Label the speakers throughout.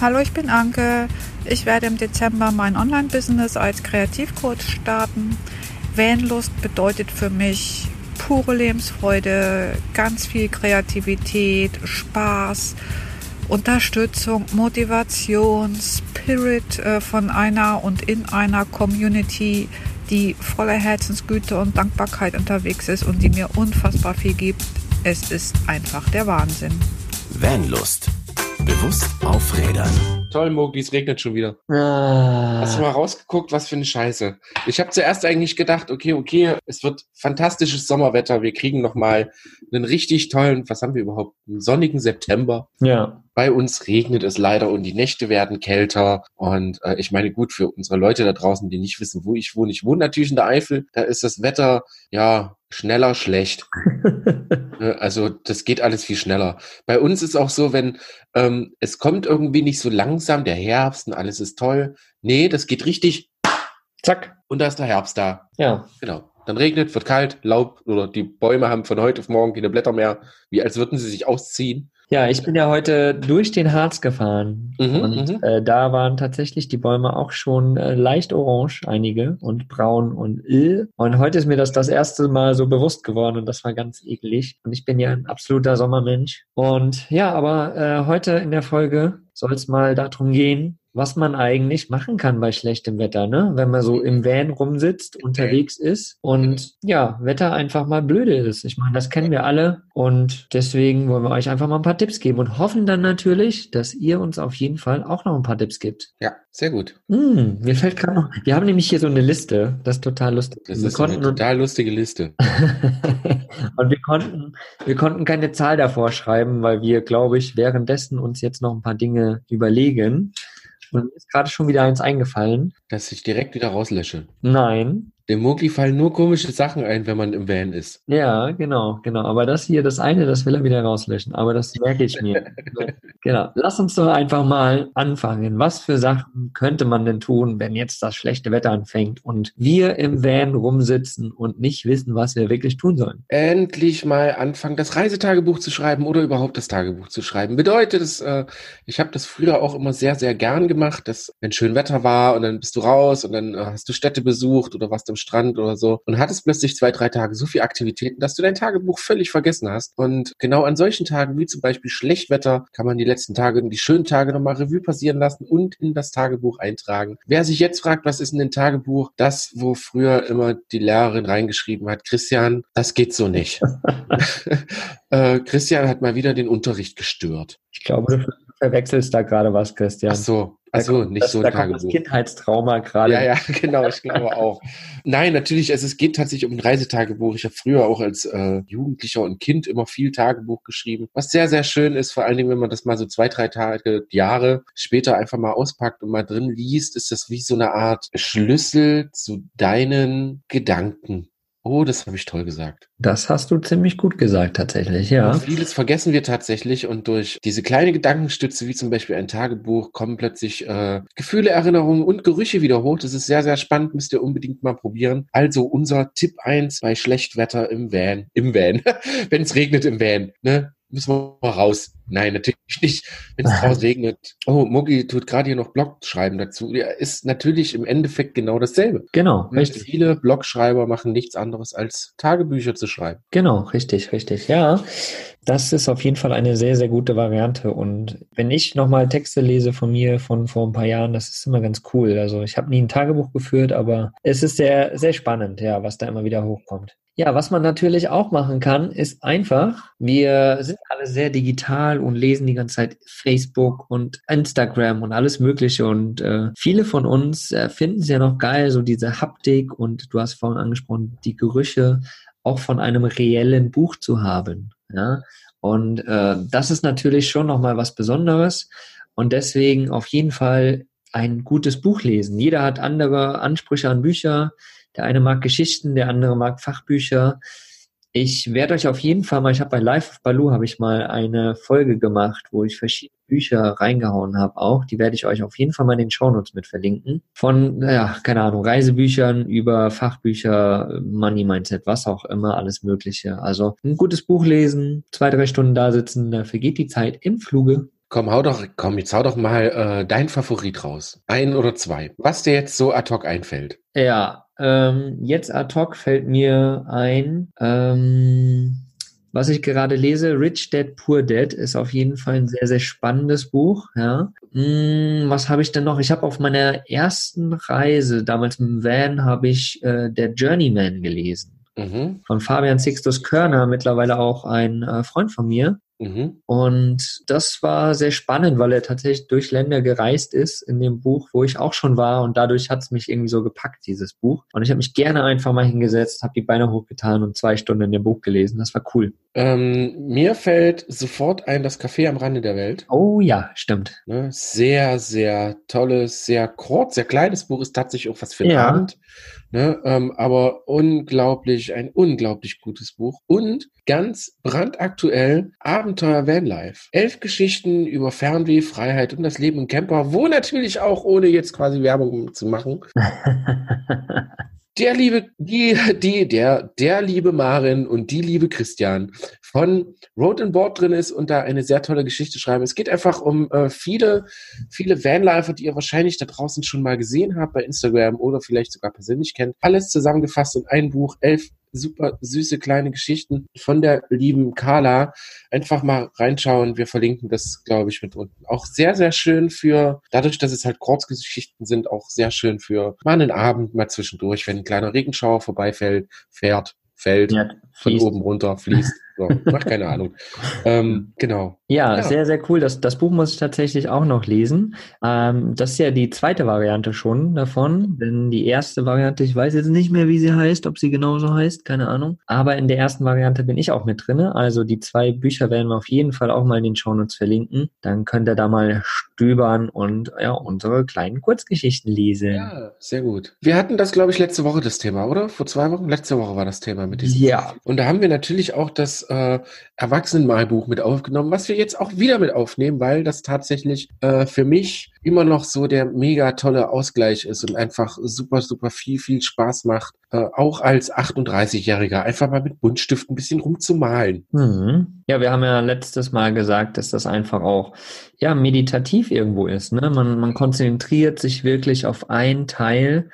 Speaker 1: Hallo, ich bin Anke. Ich werde im Dezember mein Online-Business als Kreativcoach starten. Vanlust bedeutet für mich pure Lebensfreude, ganz viel Kreativität, Spaß, Unterstützung, Motivation, Spirit äh, von einer und in einer Community, die voller Herzensgüte und Dankbarkeit unterwegs ist und die mir unfassbar viel gibt. Es ist einfach der Wahnsinn.
Speaker 2: Vanlust. Bewusst aufrädern.
Speaker 3: Toll, Mogli, es regnet schon wieder.
Speaker 4: Ah.
Speaker 3: Hast du mal rausgeguckt, was für eine Scheiße. Ich habe zuerst eigentlich gedacht, okay, okay, es wird fantastisches Sommerwetter. Wir kriegen noch mal einen richtig tollen, was haben wir überhaupt, einen sonnigen September.
Speaker 4: Ja.
Speaker 3: Bei uns regnet es leider und die Nächte werden kälter. Und äh, ich meine, gut, für unsere Leute da draußen, die nicht wissen, wo ich wohne. Ich wohne natürlich in der Eifel. Da ist das Wetter, ja, schneller schlecht. Ne, Also das geht alles viel schneller. Bei uns ist auch so, wenn ähm, es kommt irgendwie nicht so langsam, der Herbst und alles ist toll. Nee, das geht richtig
Speaker 4: Zack.
Speaker 3: und da ist der Herbst da.
Speaker 4: Ja.
Speaker 3: Genau. Dann regnet, wird kalt, Laub oder die Bäume haben von heute auf morgen keine Blätter mehr, wie als würden sie sich ausziehen.
Speaker 4: Ja, ich bin ja heute durch den Harz gefahren
Speaker 3: Mhm,
Speaker 4: und
Speaker 3: mhm.
Speaker 4: äh, da waren tatsächlich die Bäume auch schon äh, leicht orange, einige und braun und ill. Und heute ist mir das das erste Mal so bewusst geworden und das war ganz eklig. Und ich bin ja ein absoluter Sommermensch. Und ja, aber äh, heute in der Folge soll es mal darum gehen, was man eigentlich machen kann bei schlechtem Wetter, ne? Wenn man so im Van rumsitzt, unterwegs ist und ja, Wetter einfach mal blöde ist. Ich meine, das kennen wir alle und deswegen wollen wir euch einfach mal ein paar Tipps geben und hoffen dann natürlich, dass ihr uns auf jeden Fall auch noch ein paar Tipps gibt.
Speaker 3: Ja, sehr gut.
Speaker 4: Hm, mir fällt gerade noch, wir haben nämlich hier so eine Liste, das ist total lustig.
Speaker 3: Das
Speaker 4: wir
Speaker 3: ist eine total lustige Liste.
Speaker 4: und wir konnten, wir konnten keine Zahl davor schreiben, weil wir, glaube ich, währenddessen uns jetzt noch ein paar Dinge überlegen. Und mir ist gerade schon wieder eins eingefallen.
Speaker 3: Dass ich direkt wieder rauslösche.
Speaker 4: Nein.
Speaker 3: Dem Mogli fallen nur komische Sachen ein, wenn man im Van ist.
Speaker 4: Ja, genau, genau. Aber das hier, das eine, das will er wieder rauslöschen. Aber das merke ich mir. genau. Lass uns doch einfach mal anfangen. Was für Sachen könnte man denn tun, wenn jetzt das schlechte Wetter anfängt und wir im Van rumsitzen und nicht wissen, was wir wirklich tun sollen?
Speaker 3: Endlich mal anfangen, das Reisetagebuch zu schreiben oder überhaupt das Tagebuch zu schreiben. Bedeutet es, äh, ich habe das früher auch immer sehr, sehr gern gemacht, dass wenn schön Wetter war und dann bist du raus und dann äh, hast du Städte besucht oder warst am Strand oder so und hattest plötzlich zwei, drei Tage so viel Aktivitäten, dass du dein Tagebuch völlig vergessen hast. Und genau an solchen Tagen, wie zum Beispiel Schlechtwetter, kann man die letzten Tage, die schönen Tage nochmal Revue passieren lassen und in das Tagebuch eintragen. Wer sich jetzt fragt, was ist denn ein Tagebuch? Das, wo früher immer die Lehrerin reingeschrieben hat, Christian, das geht so nicht. äh, Christian hat mal wieder den Unterricht gestört.
Speaker 4: Ich glaube, verwechselst da gerade was, Christian.
Speaker 3: Ach so, also nicht
Speaker 4: das,
Speaker 3: so ein
Speaker 4: da kommt das
Speaker 3: Tagebuch.
Speaker 4: Kindheitstrauma gerade.
Speaker 3: Ja, ja, genau, ich glaube auch. Nein, natürlich, also es geht tatsächlich um ein Reisetagebuch. Ich habe früher auch als äh, Jugendlicher und Kind immer viel Tagebuch geschrieben, was sehr, sehr schön ist, vor allen Dingen, wenn man das mal so zwei, drei Tage, Jahre später einfach mal auspackt und mal drin liest, ist das wie so eine Art Schlüssel zu deinen Gedanken. Oh, das habe ich toll gesagt.
Speaker 4: Das hast du ziemlich gut gesagt, tatsächlich, ja.
Speaker 3: Und vieles vergessen wir tatsächlich und durch diese kleine Gedankenstütze, wie zum Beispiel ein Tagebuch, kommen plötzlich äh, Gefühle, Erinnerungen und Gerüche wieder hoch. Das ist sehr, sehr spannend, müsst ihr unbedingt mal probieren. Also unser Tipp eins bei Schlechtwetter im Van. Im Van. Wenn es regnet im Van. Ne? Müssen wir mal raus. Nein, natürlich nicht. Wenn es draußen regnet. Oh, Mogi tut gerade hier noch Blog schreiben dazu. Ja, ist natürlich im Endeffekt genau dasselbe.
Speaker 4: Genau,
Speaker 3: Und
Speaker 4: richtig.
Speaker 3: Viele Blogschreiber machen nichts anderes als Tagebücher zu schreiben.
Speaker 4: Genau, richtig, richtig. Ja, das ist auf jeden Fall eine sehr, sehr gute Variante. Und wenn ich nochmal Texte lese von mir von vor ein paar Jahren, das ist immer ganz cool. Also ich habe nie ein Tagebuch geführt, aber es ist sehr, sehr spannend, ja, was da immer wieder hochkommt. Ja, was man natürlich auch machen kann, ist einfach, wir sind alle sehr digital und lesen die ganze Zeit Facebook und Instagram und alles Mögliche. Und äh, viele von uns äh, finden es ja noch geil, so diese Haptik und du hast vorhin angesprochen, die Gerüche auch von einem reellen Buch zu haben. Ja? Und äh, das ist natürlich schon nochmal was Besonderes. Und deswegen auf jeden Fall ein gutes Buch lesen. Jeder hat andere Ansprüche an Bücher. Der eine mag Geschichten, der andere mag Fachbücher. Ich werde euch auf jeden Fall mal, ich habe bei Live of Baloo habe ich mal eine Folge gemacht, wo ich verschiedene Bücher reingehauen habe auch. Die werde ich euch auf jeden Fall mal in den Shownotes mit verlinken. Von, ja, keine Ahnung, Reisebüchern über Fachbücher, Money Mindset, was auch immer, alles Mögliche. Also ein gutes Buch lesen, zwei, drei Stunden da sitzen, da vergeht die Zeit im Fluge.
Speaker 3: Komm, hau doch, komm, jetzt hau doch mal äh, dein Favorit raus. Ein oder zwei. Was dir jetzt so ad hoc einfällt.
Speaker 4: Ja, ähm, jetzt ad hoc fällt mir ein, ähm, was ich gerade lese, Rich Dad Poor Dad, ist auf jeden Fall ein sehr, sehr spannendes Buch. Ja. Hm, was habe ich denn noch? Ich habe auf meiner ersten Reise, damals im Van, habe ich äh, Der Journeyman gelesen. Mhm. Von Fabian Sixtus Körner, mittlerweile auch ein äh, Freund von mir. Mhm. Und das war sehr spannend, weil er tatsächlich durch Länder gereist ist in dem Buch, wo ich auch schon war. Und dadurch hat es mich irgendwie so gepackt, dieses Buch. Und ich habe mich gerne einfach mal hingesetzt, habe die Beine hochgetan und zwei Stunden in dem Buch gelesen. Das war cool.
Speaker 3: Ähm, mir fällt sofort ein das Café am Rande der Welt.
Speaker 4: Oh ja, stimmt.
Speaker 3: Ne, sehr, sehr tolles, sehr kurz, sehr kleines Buch, ist tatsächlich auch was für den ja. Abend. Ne, ähm, aber unglaublich, ein unglaublich gutes Buch. Und ganz brandaktuell Abenteuer Vanlife. Elf Geschichten über Fernweh, Freiheit und das Leben im Camper, wo natürlich auch, ohne jetzt quasi Werbung zu machen, der liebe, die, die, der, der liebe Marin und die liebe Christian von Road and Board drin ist und da eine sehr tolle Geschichte schreiben. Es geht einfach um äh, viele, viele Vanlifer, die ihr wahrscheinlich da draußen schon mal gesehen habt bei Instagram oder vielleicht sogar persönlich kennt. Alles zusammengefasst in ein Buch, elf super süße kleine Geschichten von der lieben Carla. Einfach mal reinschauen. Wir verlinken das, glaube ich, mit unten. Auch sehr, sehr schön für, dadurch, dass es halt Kurzgeschichten sind, auch sehr schön für mal einen Abend mal zwischendurch, wenn ein kleiner Regenschauer vorbeifällt, fährt, fällt, ja, von oben runter, fließt. So, macht keine Ahnung. Ähm, genau.
Speaker 4: Ja, ja, sehr, sehr cool. Das, das Buch muss ich tatsächlich auch noch lesen. Ähm, das ist ja die zweite Variante schon davon, denn die erste Variante, ich weiß jetzt nicht mehr, wie sie heißt, ob sie genauso heißt, keine Ahnung. Aber in der ersten Variante bin ich auch mit drinne. Also die zwei Bücher werden wir auf jeden Fall auch mal in den Shownotes verlinken. Dann könnt ihr da mal stöbern und ja, unsere kleinen Kurzgeschichten lesen. Ja,
Speaker 3: sehr gut. Wir hatten das, glaube ich, letzte Woche das Thema, oder? Vor zwei Wochen? Letzte Woche war das Thema mit diesem.
Speaker 4: Ja.
Speaker 3: Und da haben wir natürlich auch das äh, Erwachsenenmalbuch mit aufgenommen, was wir jetzt auch wieder mit aufnehmen, weil das tatsächlich äh, für mich immer noch so der mega tolle Ausgleich ist und einfach super, super viel, viel Spaß macht, äh, auch als 38-Jähriger einfach mal mit Buntstift ein bisschen rumzumalen.
Speaker 4: Mhm. Ja, wir haben ja letztes Mal gesagt, dass das einfach auch ja meditativ irgendwo ist. Ne? Man, man konzentriert sich wirklich auf ein Teil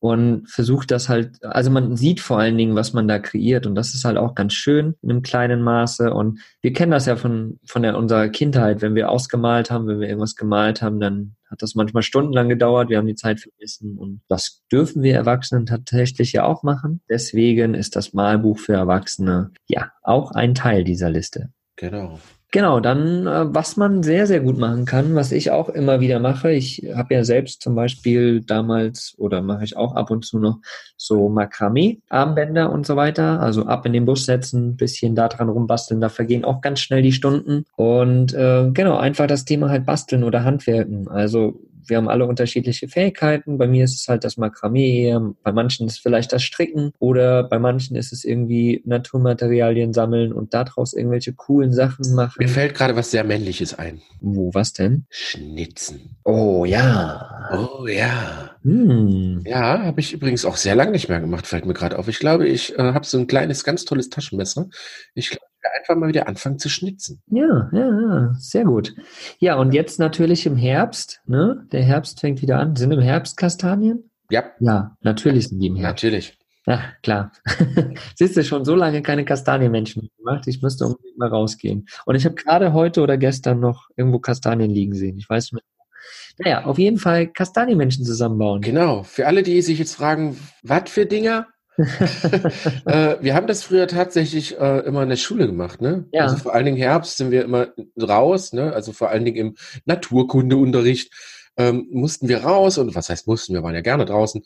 Speaker 4: und versucht das halt, also man sieht vor allen Dingen, was man da kreiert und das ist halt auch ganz schön in einem kleinen Maße und wir kennen das ja von, von der, unserer Kindheit, wenn wir ausgemalt haben, wenn wir irgendwas gemalt haben, dann hat das manchmal stundenlang gedauert, wir haben die Zeit vergessen und das dürfen wir Erwachsenen tatsächlich ja auch machen. Deswegen ist das Malbuch für Erwachsene ja auch ein Teil dieser Liste.
Speaker 3: Genau.
Speaker 4: Genau, dann, äh, was man sehr, sehr gut machen kann, was ich auch immer wieder mache, ich habe ja selbst zum Beispiel damals oder mache ich auch ab und zu noch so Makramee-Armbänder und so weiter, also ab in den Bus setzen, bisschen da dran rumbasteln, da vergehen auch ganz schnell die Stunden. Und äh, genau, einfach das Thema halt basteln oder Handwerken, also wir haben alle unterschiedliche Fähigkeiten. Bei mir ist es halt das Makramee, bei manchen ist es vielleicht das Stricken oder bei manchen ist es irgendwie Naturmaterialien sammeln und daraus irgendwelche coolen Sachen machen.
Speaker 3: Mir fällt gerade was sehr Männliches ein.
Speaker 4: Wo, was denn?
Speaker 3: Schnitzen.
Speaker 4: Oh ja.
Speaker 3: Oh ja. Hm. Ja, habe ich übrigens auch sehr lange nicht mehr gemacht, fällt mir gerade auf. Ich glaube, ich äh, habe so ein kleines, ganz tolles Taschenmesser. Ich glaube, einfach mal wieder anfangen zu schnitzen.
Speaker 4: Ja, ja, ja, sehr gut. Ja, und jetzt natürlich im Herbst, ne? Der Herbst fängt wieder an. Sind im Herbst Kastanien?
Speaker 3: Ja.
Speaker 4: Ja, natürlich sind die im Herbst.
Speaker 3: Natürlich.
Speaker 4: Ja, klar. Siehst du, schon so lange keine Kastanienmenschen gemacht. Ich müsste unbedingt mal rausgehen. Und ich habe gerade heute oder gestern noch irgendwo Kastanien liegen sehen. Ich weiß nicht. Naja, auf jeden Fall Kastanienmenschen zusammenbauen.
Speaker 3: Genau. Für alle, die sich jetzt fragen, was für Dinger? äh, wir haben das früher tatsächlich äh, immer in der Schule gemacht, ne? Ja. Also vor allen Dingen Herbst sind wir immer raus, ne? Also vor allen Dingen im Naturkundeunterricht ähm, mussten wir raus und was heißt mussten, wir waren ja gerne draußen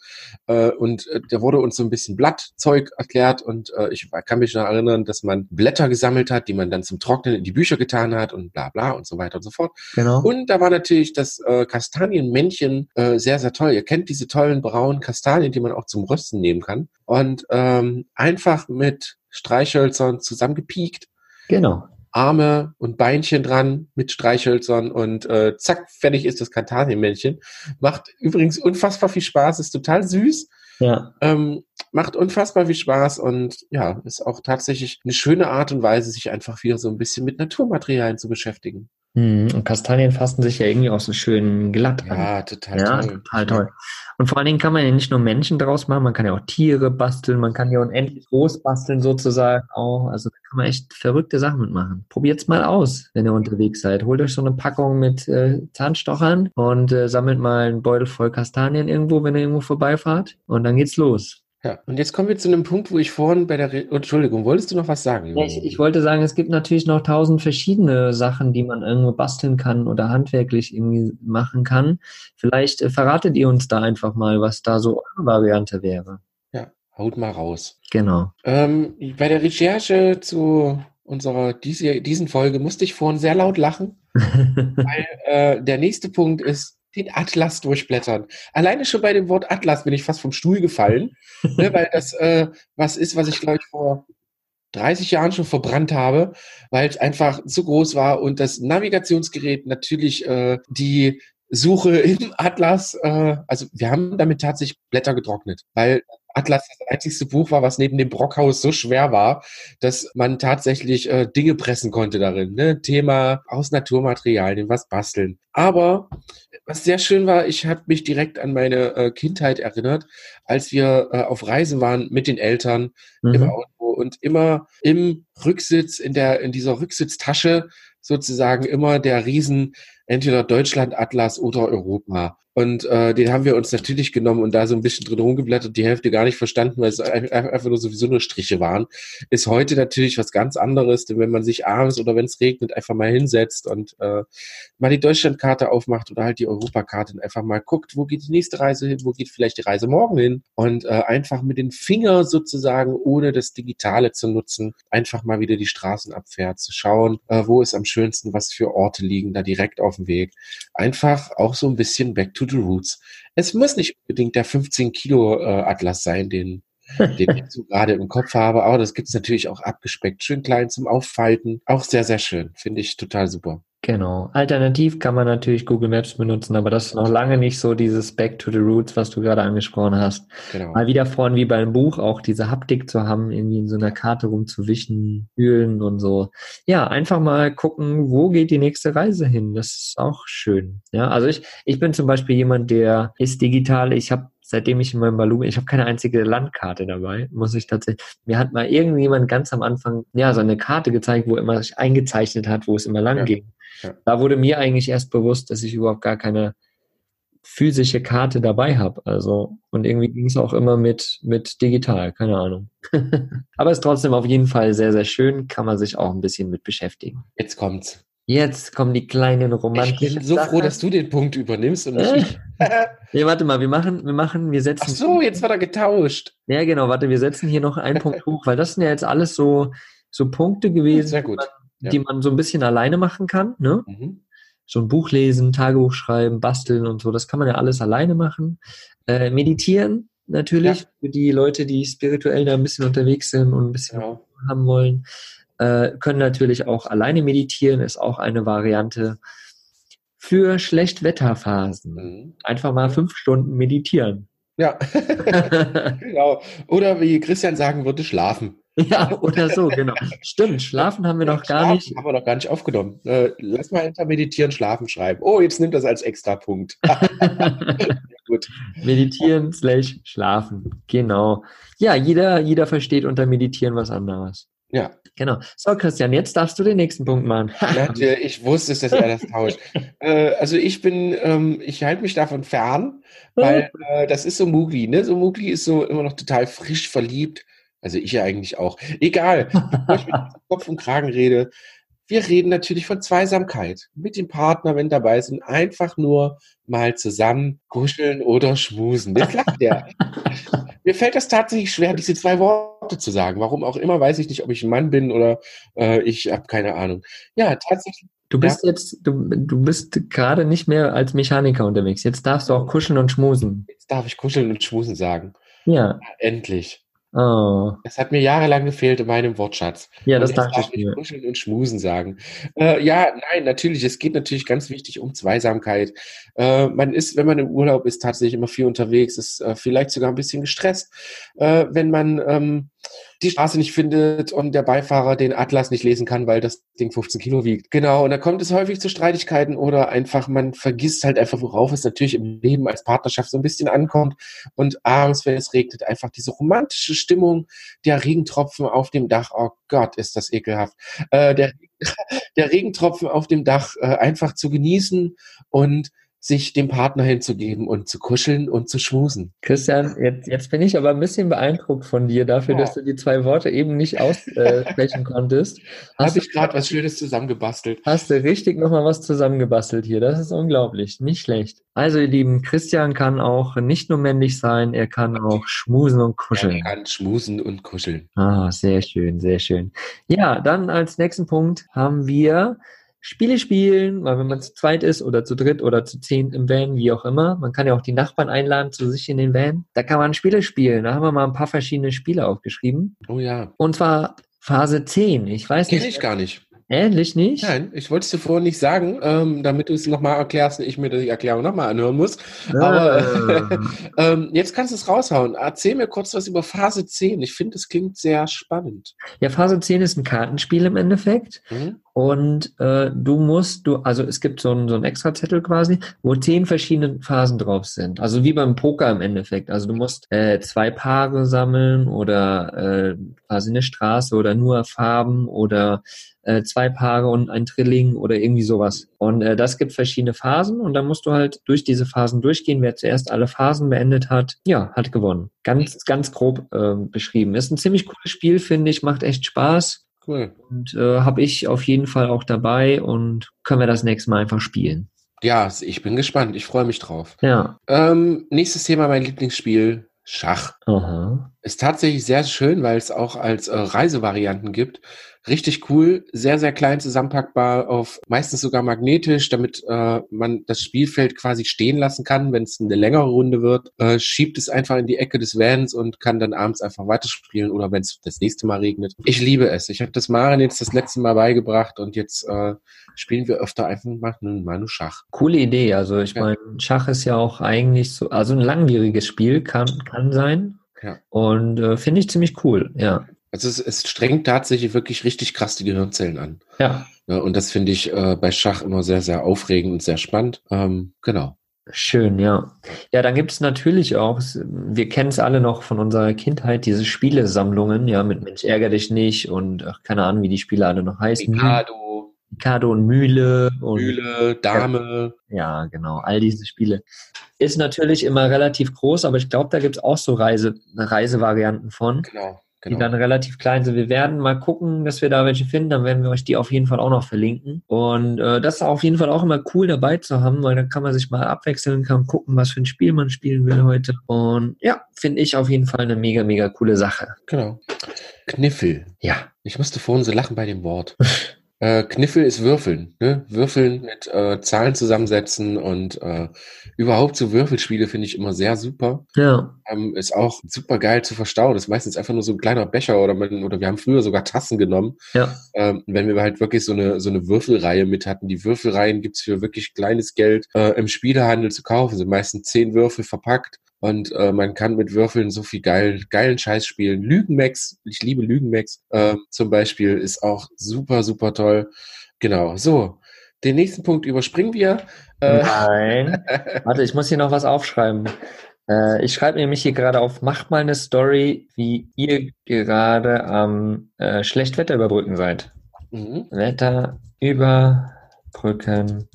Speaker 3: äh, und äh, da wurde uns so ein bisschen Blattzeug erklärt und äh, ich kann mich noch erinnern, dass man Blätter gesammelt hat, die man dann zum Trocknen in die Bücher getan hat und bla bla und so weiter und so fort. Genau. Und da war natürlich das äh, Kastanienmännchen äh, sehr, sehr toll. Ihr kennt diese tollen braunen Kastanien, die man auch zum Rösten nehmen kann und ähm, einfach mit Streichhölzern zusammengepiekt.
Speaker 4: Genau.
Speaker 3: Arme und Beinchen dran mit Streichhölzern und äh, zack, fertig ist das Kastanienmännchen. Macht übrigens unfassbar viel Spaß, ist total süß. Ja. Ähm, macht unfassbar viel Spaß und ja, ist auch tatsächlich eine schöne Art und Weise, sich einfach wieder so ein bisschen mit Naturmaterialien zu beschäftigen.
Speaker 4: Mhm. Und Kastanien fassen sich ja irgendwie auch so schön glatt an.
Speaker 3: Ja, total
Speaker 4: Ja,
Speaker 3: toll.
Speaker 4: total toll. Und vor allen Dingen kann man ja nicht nur Menschen draus machen, man kann ja auch Tiere basteln, man kann ja unendlich groß basteln sozusagen auch. Also da kann man echt verrückte Sachen mitmachen. Probiert's mal aus, wenn ihr unterwegs seid. Holt euch so eine Packung mit äh, Zahnstochern und äh, sammelt mal einen Beutel voll Kastanien irgendwo, wenn ihr irgendwo vorbeifahrt. Und dann geht's los.
Speaker 3: Ja, und jetzt kommen wir zu einem Punkt, wo ich vorhin bei der, Re Entschuldigung, wolltest du noch was sagen?
Speaker 4: Ja, ich, ich wollte sagen, es gibt natürlich noch tausend verschiedene Sachen, die man irgendwo basteln kann oder handwerklich irgendwie machen kann. Vielleicht äh, verratet ihr uns da einfach mal, was da so eure Variante wäre.
Speaker 3: ja, haut mal raus.
Speaker 4: Genau.
Speaker 3: Ähm, bei der Recherche zu unserer diese, diesen Folge musste ich vorhin sehr laut lachen, weil äh, der nächste Punkt ist den Atlas durchblättern. Alleine schon bei dem Wort Atlas bin ich fast vom Stuhl gefallen, ne, weil das äh, was ist, was ich glaube ich vor 30 Jahren schon verbrannt habe, weil es einfach zu groß war und das Navigationsgerät natürlich äh, die Suche im Atlas, äh, also wir haben damit tatsächlich Blätter getrocknet, weil Atlas das einzigste Buch war, was neben dem Brockhaus so schwer war, dass man tatsächlich äh, Dinge pressen konnte darin. Ne? Thema aus Naturmaterialien, was basteln. Aber was sehr schön war, ich habe mich direkt an meine äh, Kindheit erinnert, als wir äh, auf Reisen waren mit den Eltern im
Speaker 4: Mhm.
Speaker 3: Auto und immer im Rücksitz, in der, in dieser Rücksitztasche sozusagen immer der Riesen, entweder Deutschland, Atlas oder Europa. Und äh, den haben wir uns natürlich genommen und da so ein bisschen drin rumgeblättert, die Hälfte gar nicht verstanden, weil es ein- einfach nur sowieso nur Striche waren. Ist heute natürlich was ganz anderes, denn wenn man sich abends oder wenn es regnet, einfach mal hinsetzt und äh, mal die Deutschlandkarte aufmacht oder halt die Europakarte und einfach mal guckt, wo geht die nächste Reise hin, wo geht vielleicht die Reise morgen hin und äh, einfach mit den Finger sozusagen, ohne das Digitale zu nutzen, einfach mal wieder die Straßen abfährt, zu schauen, äh, wo ist am schönsten, was für Orte liegen da direkt auf dem Weg. Einfach auch so ein bisschen back to the roots. Es muss nicht unbedingt der 15 Kilo äh, Atlas sein, den den ich so gerade im Kopf habe, aber das gibt's natürlich auch abgespeckt, schön klein zum Auffalten. Auch sehr, sehr schön. Finde ich total super.
Speaker 4: Genau. Alternativ kann man natürlich Google Maps benutzen, aber das ist noch lange nicht so dieses Back to the Roots, was du gerade angesprochen hast.
Speaker 3: Genau.
Speaker 4: Mal wieder vorhin wie beim Buch auch diese Haptik zu haben, irgendwie in so einer Karte rumzuwischen, fühlen und so. Ja, einfach mal gucken, wo geht die nächste Reise hin. Das ist auch schön. Ja, also ich, ich bin zum Beispiel jemand, der ist digital. Ich habe seitdem ich in meinem Balloon, ich habe keine einzige Landkarte dabei, muss ich tatsächlich. Mir hat mal irgendjemand ganz am Anfang ja so eine Karte gezeigt, wo immer sich eingezeichnet hat, wo es immer lang
Speaker 3: Ja.
Speaker 4: ging.
Speaker 3: Ja.
Speaker 4: Da wurde mir eigentlich erst bewusst, dass ich überhaupt gar keine physische Karte dabei habe. Also, und irgendwie ging es auch immer mit, mit digital, keine Ahnung. Aber ist trotzdem auf jeden Fall sehr, sehr schön, kann man sich auch ein bisschen mit beschäftigen.
Speaker 3: Jetzt kommt's.
Speaker 4: Jetzt kommen die kleinen
Speaker 3: Ich
Speaker 4: romantischen
Speaker 3: bin so
Speaker 4: Sachen.
Speaker 3: froh, dass du den Punkt übernimmst und nicht
Speaker 4: Äh.
Speaker 3: ich.
Speaker 4: Nee, warte mal, wir machen, wir machen, wir setzen.
Speaker 3: Ach so, jetzt wird er getauscht.
Speaker 4: Ja, genau, warte, wir setzen hier noch einen Punkt hoch, weil das sind ja jetzt alles so, so Punkte gewesen,
Speaker 3: Sehr gut.
Speaker 4: die man, die man so ein bisschen alleine machen kann, ne?
Speaker 3: Mhm.
Speaker 4: so ein Buch lesen, Tagebuch schreiben, basteln und so, das kann man ja alles alleine machen. Äh, meditieren natürlich
Speaker 3: Ja.
Speaker 4: für die Leute, die spirituell da ein bisschen unterwegs sind und ein bisschen
Speaker 3: Genau.
Speaker 4: haben wollen, äh, können natürlich auch alleine meditieren, ist auch eine Variante für Schlechtwetterphasen.
Speaker 3: Mhm.
Speaker 4: Einfach mal fünf Stunden meditieren.
Speaker 3: Ja, genau. Oder wie Christian sagen würde, schlafen.
Speaker 4: ja, oder so, genau. Stimmt, schlafen haben wir noch gar
Speaker 3: Schlafen
Speaker 4: nicht.
Speaker 3: Haben wir noch gar nicht aufgenommen. Äh, lass mal hinter meditieren, schlafen schreiben. Oh, jetzt nimmt das als extra Punkt. Gut.
Speaker 4: Meditieren slash schlafen. Genau. Ja, jeder, jeder versteht unter Meditieren was anderes.
Speaker 3: Ja,
Speaker 4: Genau. So, Christian, jetzt darfst du den nächsten Punkt machen.
Speaker 3: natürlich. Ich wusste es, dass er das tauscht. äh, also ich bin, ähm, ich halte mich davon fern, weil äh, das ist so Mugli, ne? So Mugli ist so immer noch total frisch verliebt. Also ich ja eigentlich auch. Egal. Bevor ich mit Kopf und Kragen rede. Wir reden natürlich von Zweisamkeit. Mit dem Partner, wenn dabei sind, einfach nur mal zusammen kuscheln oder schmusen. Jetzt lacht der. Mir fällt das tatsächlich schwer, diese zwei Worte zu sagen. Warum auch immer, weiß ich nicht, ob ich ein Mann bin oder äh, ich habe keine Ahnung. Ja, tatsächlich.
Speaker 4: Du bist jetzt, du, du bist gerade nicht mehr als Mechaniker unterwegs. Jetzt darfst du auch kuscheln und schmusen.
Speaker 3: Jetzt darf ich kuscheln und schmusen sagen.
Speaker 4: Ja.
Speaker 3: Endlich.
Speaker 4: Oh.
Speaker 3: Das hat mir jahrelang gefehlt in meinem Wortschatz.
Speaker 4: Ja, das dachte
Speaker 3: darf
Speaker 4: ich mir.
Speaker 3: kuscheln und schmusen sagen. Äh, ja, nein, natürlich. Es geht natürlich ganz wichtig um Zweisamkeit. Äh, man ist, wenn man im Urlaub ist, tatsächlich immer viel unterwegs, ist äh, vielleicht sogar ein bisschen gestresst. Äh, wenn man ähm, die Straße nicht findet und der Beifahrer den Atlas nicht lesen kann, weil das Ding 15 Kilo wiegt. Genau, und da kommt es häufig zu Streitigkeiten oder einfach, man vergisst halt einfach, worauf es natürlich im Leben als Partnerschaft so ein bisschen ankommt. Und abends, wenn es regnet, einfach diese romantische Stimmung, der Regentropfen auf dem Dach, oh Gott, ist das ekelhaft. Äh, der, der Regentropfen auf dem Dach äh, einfach zu genießen und sich dem Partner hinzugeben und zu kuscheln und zu schmusen.
Speaker 4: Christian, jetzt, jetzt bin ich aber ein bisschen beeindruckt von dir dafür, ja. dass du die zwei Worte eben nicht aussprechen äh, konntest.
Speaker 3: Habe ich gerade was Schönes zusammengebastelt.
Speaker 4: Hast du richtig nochmal was zusammengebastelt hier. Das ist unglaublich. Nicht schlecht. Also, ihr Lieben, Christian kann auch nicht nur männlich sein, er kann auch schmusen und kuscheln.
Speaker 3: Er kann schmusen und kuscheln.
Speaker 4: Ah, sehr schön, sehr schön. Ja, dann als nächsten Punkt haben wir Spiele spielen, weil wenn man zu zweit ist oder zu dritt oder zu zehn im Van, wie auch immer, man kann ja auch die Nachbarn einladen zu sich in den Van, da kann man Spiele spielen. Da haben wir mal ein paar verschiedene Spiele aufgeschrieben.
Speaker 3: Oh ja.
Speaker 4: Und zwar Phase 10. Ich weiß
Speaker 3: Kenn
Speaker 4: nicht.
Speaker 3: Kenn ich gar nicht.
Speaker 4: Ähnlich nicht?
Speaker 3: Nein, ich wollte es dir vorher nicht sagen, ähm, damit du es nochmal erklärst und ich mir die Erklärung nochmal anhören muss. Ah. Aber ähm, jetzt kannst du es raushauen. Erzähl mir kurz was über Phase 10. Ich finde, es klingt sehr spannend.
Speaker 4: Ja, Phase 10 ist ein Kartenspiel im Endeffekt. Mhm. Und äh, du musst, du, also es gibt so einen so ein Extrazettel quasi, wo zehn verschiedene Phasen drauf sind. Also wie beim Poker im Endeffekt. Also du musst äh, zwei Paare sammeln oder äh, quasi eine Straße oder nur Farben oder äh, zwei Paare und ein Trilling oder irgendwie sowas. Und äh, das gibt verschiedene Phasen und dann musst du halt durch diese Phasen durchgehen. Wer zuerst alle Phasen beendet hat, ja, hat gewonnen. Ganz, ganz grob äh, beschrieben. Ist ein ziemlich cooles Spiel, finde ich, macht echt Spaß.
Speaker 3: Cool.
Speaker 4: Und äh, habe ich auf jeden Fall auch dabei und können wir das nächste Mal einfach spielen.
Speaker 3: Ja, ich bin gespannt. Ich freue mich drauf.
Speaker 4: Ja.
Speaker 3: Ähm, nächstes Thema, mein Lieblingsspiel, Schach.
Speaker 4: Aha.
Speaker 3: Ist tatsächlich sehr schön, weil es auch als äh, Reisevarianten gibt. Richtig cool, sehr, sehr klein zusammenpackbar, auf meistens sogar magnetisch, damit äh, man das Spielfeld quasi stehen lassen kann, wenn es eine längere Runde wird. Äh, schiebt es einfach in die Ecke des Vans und kann dann abends einfach weiterspielen oder wenn es das nächste Mal regnet. Ich liebe es. Ich habe das Maren jetzt das letzte Mal beigebracht und jetzt äh, spielen wir öfter einfach mal, mal nur Schach.
Speaker 4: Coole Idee. Also ich ja. meine, Schach ist ja auch eigentlich so, also ein langwieriges Spiel kann, kann sein.
Speaker 3: Ja.
Speaker 4: Und äh, finde ich ziemlich cool, ja.
Speaker 3: Also es, es strengt tatsächlich wirklich richtig krass die Gehirnzellen an.
Speaker 4: Ja.
Speaker 3: ja und das finde ich äh, bei Schach immer sehr, sehr aufregend und sehr spannend. Ähm, genau.
Speaker 4: Schön, ja. Ja, dann gibt es natürlich auch, wir kennen es alle noch von unserer Kindheit, diese Spielesammlungen, ja, mit Mensch, ärger dich nicht und ach, keine Ahnung, wie die Spiele alle noch heißen.
Speaker 3: Mikado.
Speaker 4: Mikado und Mühle. Und,
Speaker 3: Mühle, Dame.
Speaker 4: Ja, genau, all diese Spiele. Ist natürlich immer relativ groß, aber ich glaube, da gibt es auch so Reise, Reisevarianten von.
Speaker 3: Genau
Speaker 4: genau. die dann relativ klein sind. Wir werden mal gucken, dass wir da welche finden, dann werden wir euch die auf jeden Fall auch noch verlinken. Und äh, das ist auf jeden Fall auch immer cool dabei zu haben, weil dann kann man sich mal abwechseln, kann gucken, was für ein Spiel man spielen will heute. Und ja, finde ich auf jeden Fall eine mega, mega coole Sache.
Speaker 3: Genau. Kniffel.
Speaker 4: Ja.
Speaker 3: Ich musste vorhin so lachen bei dem Wort. Äh, Kniffel ist Würfeln. Ne? Würfeln mit äh, Zahlen zusammensetzen und äh, überhaupt so Würfelspiele finde ich immer sehr super.
Speaker 4: Ja.
Speaker 3: Ähm, ist auch super geil zu verstauen. Das ist meistens einfach nur so ein kleiner Becher oder, man, oder wir haben früher sogar Tassen genommen.
Speaker 4: Ja.
Speaker 3: Ähm, wenn wir halt wirklich so eine, so eine Würfelreihe mit hatten. Die Würfelreihen gibt's für wirklich kleines Geld äh, im Spielehandel zu kaufen. Sind meistens zehn Würfel verpackt und äh, man kann mit Würfeln so viel geil, geilen Scheiß spielen. Lügenmax, ich liebe Lügenmax äh, zum Beispiel, ist auch super, super toll. Genau, so. Den nächsten Punkt überspringen wir.
Speaker 4: Äh, Nein. Warte, ich muss hier noch was aufschreiben. Äh, ich schreibe nämlich hier gerade auf, macht mal eine Story, wie ihr gerade am äh, Schlechtwetter überbrücken seid. Mhm. Wetter überbrücken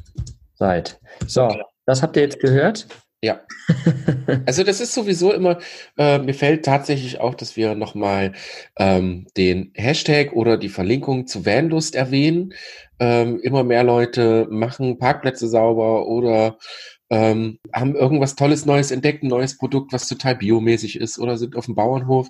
Speaker 4: seid. So, das habt ihr jetzt gehört.
Speaker 3: Ja. Also das ist sowieso immer, äh, mir fällt tatsächlich auch, dass wir nochmal ähm, den Hashtag oder die Verlinkung zu Vanlust erwähnen. Ähm, immer mehr Leute machen Parkplätze sauber oder ähm, haben irgendwas Tolles Neues entdeckt, ein neues Produkt, was total biomäßig ist oder sind auf dem Bauernhof.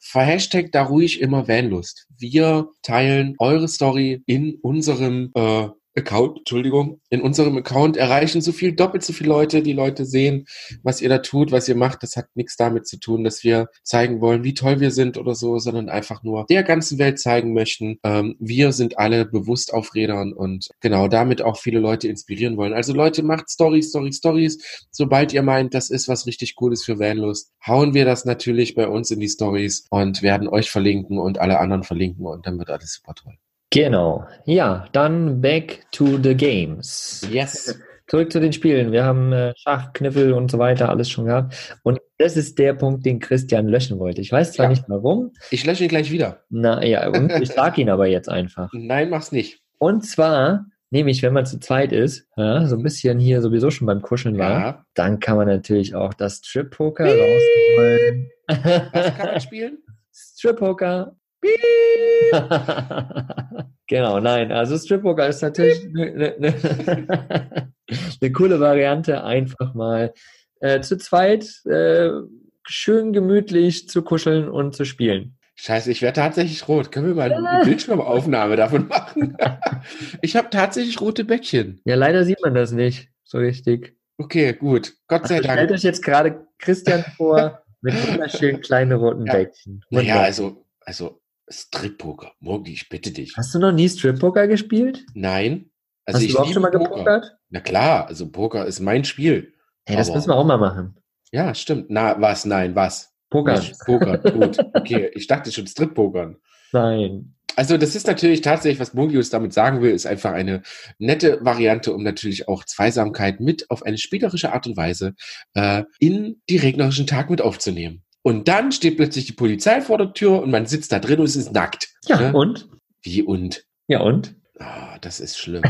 Speaker 3: Verhashtag da ruhig immer Vanlust. Wir teilen eure Story in unserem äh, Account, Entschuldigung, in unserem Account erreichen so viel, doppelt so viele Leute. Die Leute sehen, was ihr da tut, was ihr macht. Das hat nichts damit zu tun, dass wir zeigen wollen, wie toll wir sind oder so, sondern einfach nur der ganzen Welt zeigen möchten. Ähm, wir sind alle bewusst auf Rädern und genau damit auch viele Leute inspirieren wollen. Also Leute, macht Stories, Stories, Stories. Sobald ihr meint, das ist was richtig Cooles für Vanlust, hauen wir das natürlich bei uns in die Stories und werden euch verlinken und alle anderen verlinken und dann wird alles super toll.
Speaker 4: Genau. Ja, dann back to the games.
Speaker 3: Yes.
Speaker 4: Zurück zu den Spielen. Wir haben äh, Schach, Kniffel und so weiter alles schon gehabt. Und das ist der Punkt, den Christian löschen wollte. Ich weiß zwar
Speaker 3: Ja.
Speaker 4: nicht warum.
Speaker 3: Ich lösche ihn gleich wieder.
Speaker 4: Na ja, und ich sag ihn aber jetzt einfach.
Speaker 3: Nein, mach's nicht.
Speaker 4: Und zwar, nämlich wenn man zu zweit ist, ja, so ein bisschen hier sowieso schon beim Kuscheln war,
Speaker 3: Ja.
Speaker 4: dann kann man natürlich auch das Strip-Poker rausholen.
Speaker 3: Was kann man spielen?
Speaker 4: Strip-Poker. genau, nein, also Strip-Poker ist natürlich eine ne, ne, ne coole Variante, einfach mal äh, zu zweit äh, schön gemütlich zu kuscheln und zu spielen.
Speaker 3: Scheiße, ich werde tatsächlich rot. Können wir mal eine Bildschirmaufnahme davon machen? ich habe tatsächlich rote Bäckchen.
Speaker 4: Ja, leider sieht man das nicht so richtig.
Speaker 3: Okay, gut. Gott sei
Speaker 4: Also stellt
Speaker 3: Dank.
Speaker 4: euch jetzt gerade Christian vor mit wunderschönen kleinen roten
Speaker 3: Ja.
Speaker 4: Bäckchen.
Speaker 3: Naja,
Speaker 4: Wunderbar.
Speaker 3: also, also Strip-Poker. Morgi, ich bitte dich.
Speaker 4: Hast du noch nie Strip-Poker gespielt?
Speaker 3: Nein. Also
Speaker 4: Hast du überhaupt
Speaker 3: liebe
Speaker 4: schon mal
Speaker 3: Poker.
Speaker 4: gepokert?
Speaker 3: Na klar, also Poker ist mein Spiel.
Speaker 4: Hey, das
Speaker 3: Aber-
Speaker 4: müssen wir auch mal machen.
Speaker 3: Ja, stimmt. Na, was? Nein, was?
Speaker 4: Poker.
Speaker 3: Poker. Gut. Okay, ich dachte schon Strip-Pokern.
Speaker 4: Nein.
Speaker 3: Also das ist natürlich tatsächlich, was Mogius damit sagen will, ist einfach eine nette Variante, um natürlich auch Zweisamkeit mit auf eine spielerische Art und Weise äh, in die regnerischen Tag mit aufzunehmen. Und dann steht plötzlich die Polizei vor der Tür und man sitzt da drin und es ist nackt.
Speaker 4: Ja,
Speaker 3: Ne?
Speaker 4: und?
Speaker 3: Wie und?
Speaker 4: Ja, und?
Speaker 3: Ah, das ist schlimm.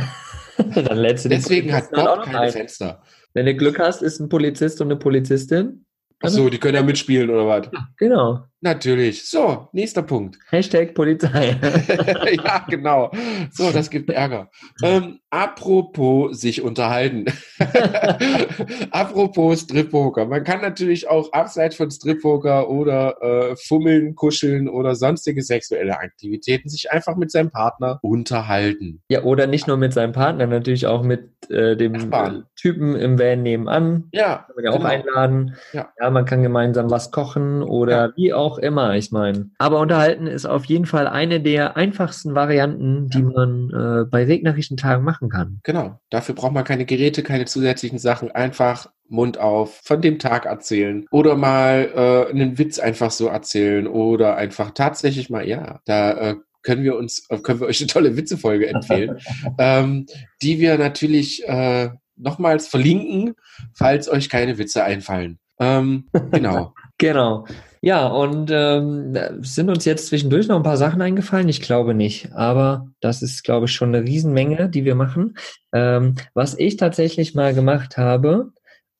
Speaker 4: Dann lädst du
Speaker 3: Deswegen hat Bob keine
Speaker 4: ein.
Speaker 3: Fenster.
Speaker 4: Wenn du Glück hast, ist ein Polizist und eine Polizistin.
Speaker 3: Ach so, die können ja mitspielen oder was?
Speaker 4: Genau.
Speaker 3: Natürlich. So, nächster Punkt.
Speaker 4: Hashtag Polizei.
Speaker 3: ja, genau. So, das gibt Ärger. Ähm, apropos sich unterhalten. apropos Strip-Poker. Man kann natürlich auch abseits von Strip-Poker oder äh, Fummeln, Kuscheln oder sonstige sexuelle Aktivitäten sich einfach mit seinem Partner unterhalten.
Speaker 4: ja, oder nicht nur mit seinem Partner, natürlich auch mit äh, dem
Speaker 3: Nachbarn.
Speaker 4: äh, Typen im Van nebenan.
Speaker 3: Ja,
Speaker 4: Kann man ja auch
Speaker 3: genau.
Speaker 4: einladen.
Speaker 3: Ja.
Speaker 4: man kann gemeinsam was kochen oder
Speaker 3: Ja.
Speaker 4: wie auch immer, ich meine. Aber unterhalten ist auf jeden Fall eine der einfachsten Varianten, die
Speaker 3: Ja.
Speaker 4: man äh, bei regnerischen Tagen machen kann.
Speaker 3: Genau. Dafür braucht man keine Geräte, keine zusätzlichen Sachen. Einfach Mund auf, von dem Tag erzählen oder mal äh, einen Witz einfach so erzählen oder einfach tatsächlich mal, ja, da äh, können wir uns, äh, können wir euch eine tolle Witzefolge empfehlen, ähm, die wir natürlich äh, nochmals verlinken, falls euch keine Witze einfallen. Ähm, genau.
Speaker 4: Genau. Ja, und ähm, sind uns jetzt zwischendurch noch ein paar Sachen eingefallen? Ich glaube nicht. Aber das ist, glaube ich, schon eine Riesenmenge, die wir machen. Ähm, was ich tatsächlich mal gemacht habe,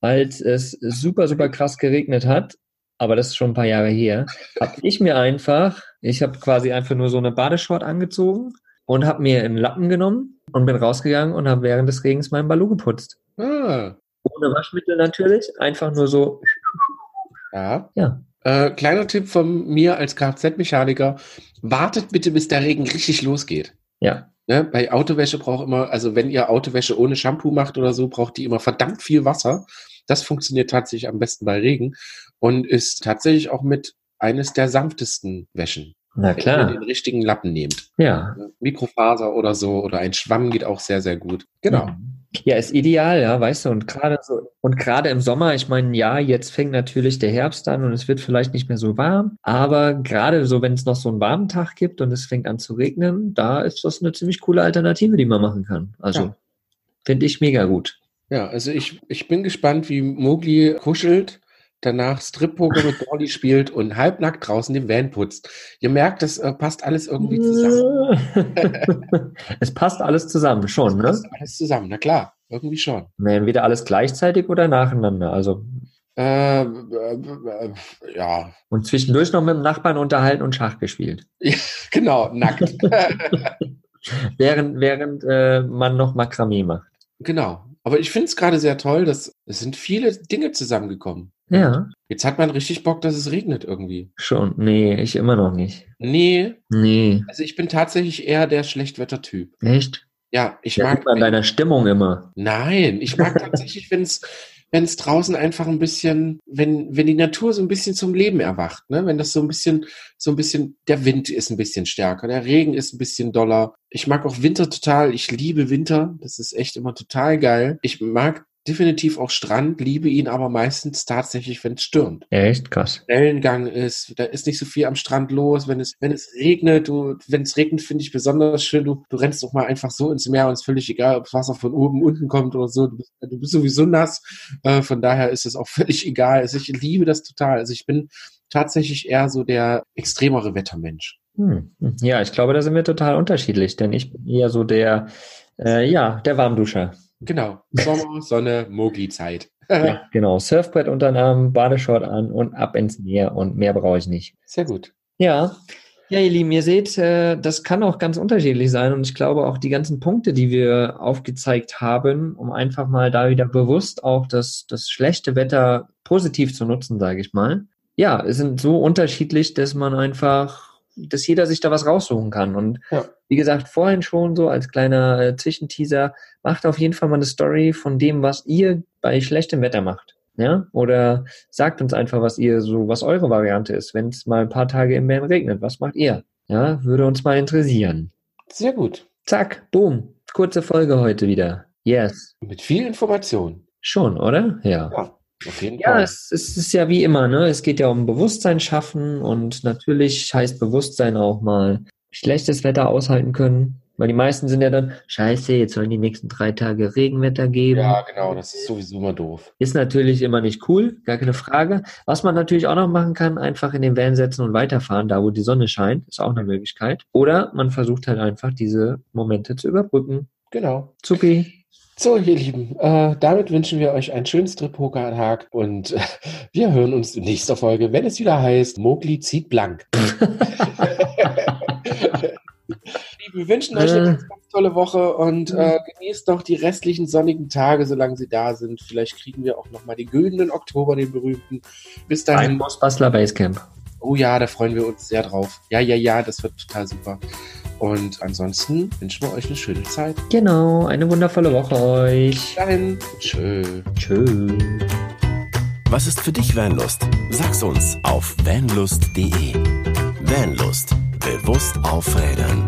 Speaker 4: als es super, super krass geregnet hat, aber das ist schon ein paar Jahre her, habe ich mir einfach, ich habe quasi einfach nur so eine Badeshort angezogen und habe mir einen Lappen genommen und bin rausgegangen und habe während des Regens meinen Balu geputzt.
Speaker 3: Ah,
Speaker 4: Ohne Waschmittel natürlich, einfach nur so.
Speaker 3: ja.
Speaker 4: Ja.
Speaker 3: Äh, kleiner Tipp von mir als Kfz-Mechaniker. Wartet bitte, bis der Regen richtig losgeht.
Speaker 4: Ja,
Speaker 3: Ne, bei Autowäsche braucht immer, also wenn ihr Autowäsche ohne Shampoo macht oder so, braucht die immer verdammt viel Wasser. Das funktioniert tatsächlich am besten bei Regen und ist tatsächlich auch mit eines der sanftesten Wäschen.
Speaker 4: Na
Speaker 3: Wenn ihr
Speaker 4: klar.
Speaker 3: den richtigen Lappen nehmt.
Speaker 4: Ja.
Speaker 3: Mikrofaser oder so oder ein Schwamm geht auch sehr, sehr gut. Genau.
Speaker 4: Ja, ist ideal, ja, weißt du, und gerade so, und gerade im Sommer, ich meine, ja, jetzt fängt natürlich der Herbst an und es wird vielleicht nicht mehr so warm, aber gerade so, wenn es noch so einen warmen Tag gibt und es fängt an zu regnen, da ist das eine ziemlich coole Alternative, die man machen kann. Also,
Speaker 3: Ja.
Speaker 4: finde ich mega gut.
Speaker 3: Ja, also ich, ich bin gespannt, wie Mowgli kuschelt, danach Strip-Poker mit Dolly spielt und halbnackt draußen den Van putzt. Ihr merkt, das äh, passt alles irgendwie zusammen.
Speaker 4: es passt alles zusammen, schon, ne?
Speaker 3: Passt alles zusammen, na klar, irgendwie schon.
Speaker 4: Entweder alles gleichzeitig oder nacheinander. Also,
Speaker 3: Äh, äh, ja,
Speaker 4: und zwischendurch noch mit dem Nachbarn unterhalten und Schach gespielt.
Speaker 3: genau, nackt.
Speaker 4: Während, während äh, man noch Makramee macht.
Speaker 3: genau. Aber ich finde es gerade sehr toll, dass es sind viele Dinge zusammengekommen.
Speaker 4: Ja,
Speaker 3: Jetzt hat man richtig Bock, dass es regnet irgendwie.
Speaker 4: schon. Nee, ich immer noch nicht.
Speaker 3: Nee,
Speaker 4: Nee,
Speaker 3: also ich bin tatsächlich eher der Schlechtwettertyp.
Speaker 4: echt?
Speaker 3: Ja, ich
Speaker 4: Ja,
Speaker 3: mag.
Speaker 4: an deiner Stimmung immer.
Speaker 3: Nein, ich mag tatsächlich, wenn es wenn es draußen einfach ein bisschen, wenn wenn die Natur so ein bisschen zum Leben erwacht, ne? Wenn das so ein bisschen so ein bisschen der Wind ist ein bisschen stärker, der Regen ist ein bisschen doller. Ich mag auch Winter total. Ich liebe Winter. Das ist echt immer total geil. Ich mag definitiv auch Strand, liebe ihn aber meistens tatsächlich, wenn es stürmt.
Speaker 4: Echt krass.
Speaker 3: Wellengang ist, da ist nicht so viel am Strand los. Wenn es, wenn es regnet, du, wenn es regnet, finde ich besonders schön. Du, du rennst doch mal einfach so ins Meer und es ist völlig egal, ob das Wasser von oben, unten kommt oder so. Du bist, du bist sowieso nass. Äh, von daher ist es auch völlig egal. Also ich liebe das total. Also ich bin tatsächlich eher so der extremere Wettermensch.
Speaker 4: Hm. Ja, ich glaube, da sind wir total unterschiedlich, denn ich bin eher so der, äh, ja, der Warmduscher.
Speaker 3: Genau. Sommer, Sonne, Mogli-Zeit.
Speaker 4: Ja, genau. Surfbrett unter den Arm, Badeshort an und ab ins Meer und mehr brauche ich nicht.
Speaker 3: Sehr gut.
Speaker 4: Ja. Ja, ihr Lieben, ihr seht, äh, das kann auch ganz unterschiedlich sein und ich glaube auch die ganzen Punkte, die wir aufgezeigt haben, um einfach mal da wieder bewusst auch das, das schlechte Wetter positiv zu nutzen, sage ich mal. Ja, es sind so unterschiedlich, dass man einfach, dass jeder sich da was raussuchen kann und
Speaker 3: Ja.
Speaker 4: wie gesagt, vorhin schon so als kleiner äh, Zwischenteaser, macht auf jeden Fall mal eine Story von dem, was ihr bei schlechtem Wetter macht. Ja? Oder sagt uns einfach, was ihr so, was eure Variante ist, wenn es mal ein paar Tage im Bern regnet. Was macht ihr? Ja, würde uns mal interessieren.
Speaker 3: Sehr gut.
Speaker 4: Zack, boom. Kurze Folge heute wieder. Yes.
Speaker 3: Mit viel Information.
Speaker 4: Schon, oder? Ja.
Speaker 3: Ja, auf jeden
Speaker 4: Ja,
Speaker 3: Fall.
Speaker 4: es, es ist ja wie immer, ne? Es geht ja um Bewusstsein schaffen und natürlich heißt Bewusstsein auch mal schlechtes Wetter aushalten können. Weil die meisten sind ja dann, scheiße, jetzt sollen die nächsten drei Tage Regenwetter geben.
Speaker 3: Ja, genau, das ist sowieso immer doof.
Speaker 4: Ist natürlich immer nicht cool, gar keine Frage. Was man natürlich auch noch machen kann, einfach in den Van setzen und weiterfahren, da wo die Sonne scheint, ist auch eine Möglichkeit. Oder man versucht halt einfach diese Momente zu überbrücken.
Speaker 3: Genau.
Speaker 4: Supi.
Speaker 3: So, ihr Lieben, äh, damit wünschen wir euch einen schönen Strip-Poker-Tag und äh, wir hören uns in nächster Folge, wenn es wieder heißt, Mogli zieht blank. wir wünschen euch eine ganz, ganz tolle Woche und äh, genießt noch die restlichen sonnigen Tage, solange sie da sind. Vielleicht kriegen wir auch noch mal den güldenen Oktober, den berühmten. Bis
Speaker 4: Ein
Speaker 3: dahin.
Speaker 4: Ghostbustler Basecamp.
Speaker 3: Oh ja, da freuen wir uns sehr drauf. Ja, ja, ja, das wird total super. Und ansonsten wünschen wir euch eine schöne Zeit.
Speaker 4: Genau, eine wundervolle Woche euch.
Speaker 3: Bis dahin. Tschö.
Speaker 4: Tschüss.
Speaker 2: Was ist für dich Vanlust? Sag's uns auf vanlust.de. Vanlust. Bewusst aufrädern.